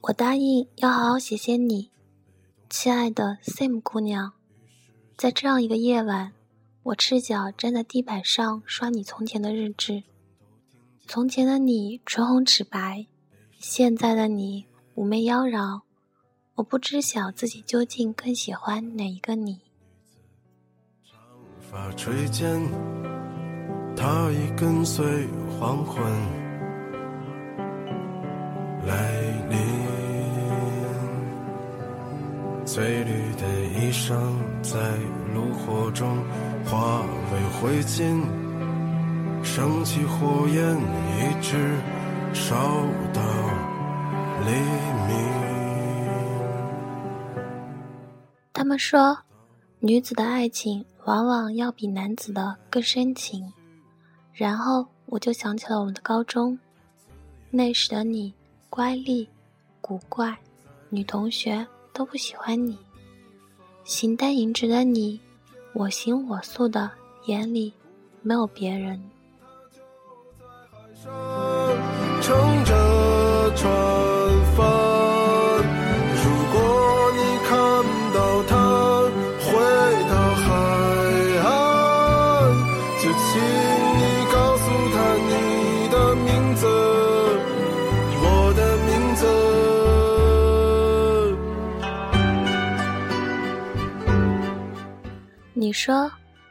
我答应要好好写写你，亲爱的 Sam 姑娘。在这样一个夜晚，我赤脚站在地板上刷你从前的日志。从前的你唇红齿白，现在的你妩媚妖娆。我不知晓自己究竟更喜欢哪一个你。长发垂肩，他已跟随黄昏来临。翠绿的衣裳在炉火中化为灰烬，升起火焰，一直烧到黎明。他们说，女子的爱情往往要比男子的更深情。然后我就想起了我们的高中，那时的你乖戾、古怪，女同学都不喜欢你。形单影只的你，我行我素的，眼里没有别人。撑着船。说，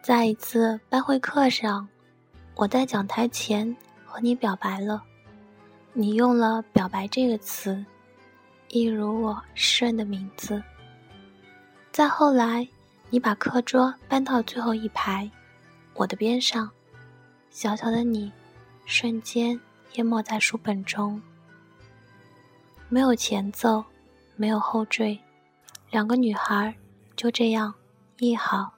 在一次班会课上，我在讲台前和你表白了，你用了“表白”这个词，一如我诗人的名字。再后来，你把课桌搬到最后一排，我的边上，小小的你，瞬间淹没在书本中，没有前奏，没有后缀，两个女孩就这样一好。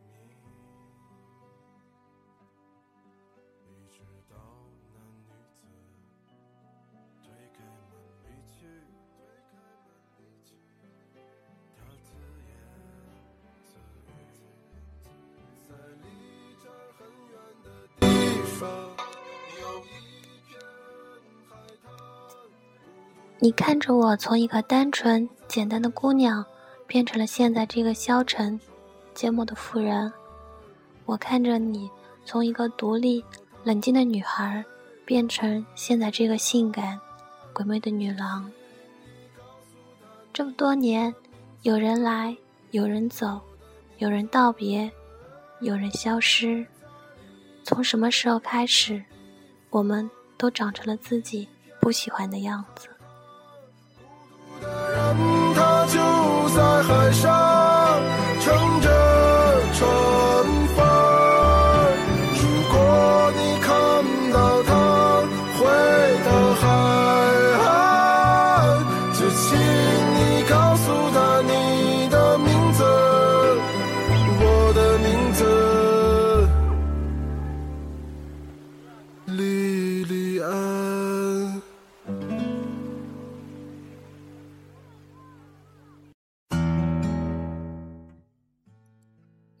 你看着我从一个单纯简单的姑娘，变成了现在这个消沉、缄默的妇人；我看着你从一个独立、冷静的女孩，变成现在这个性感、鬼魅的女郎。这么多年，有人来，有人走，有人道别，有人消失。从什么时候开始，我们都长成了自己不喜欢的样子？他就在海上乘着船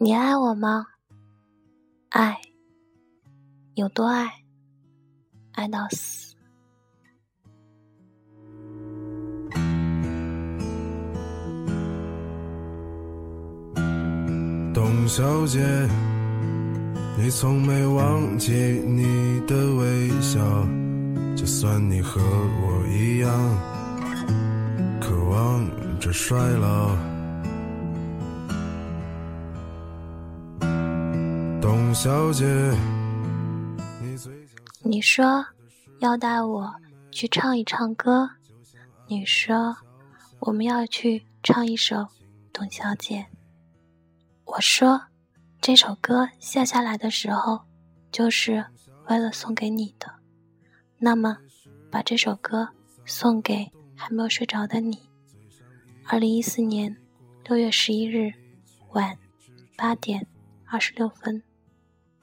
你爱我吗？爱，有多爱？爱到死。董小姐，你从没忘记你的微笑，就算你和我一样，渴望着衰老。小姐，你说要带我去唱一唱歌，你说我们要去唱一首《董小姐》。我说这首歌下下来的时候，就是为了送给你的。那么，把这首歌送给还没有睡着的你。二零一四年六月十一日晚八点二十六分。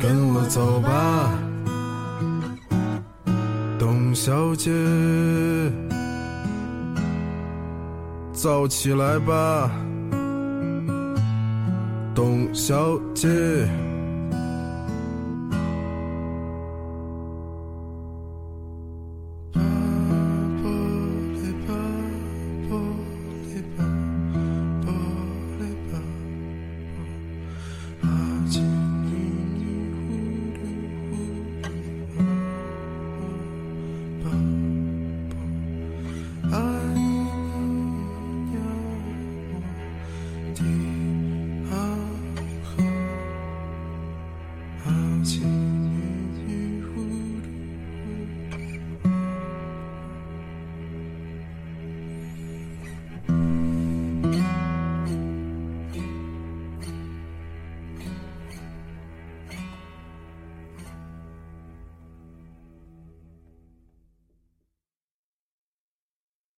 跟我走吧，董小姐，走起来吧，董小姐。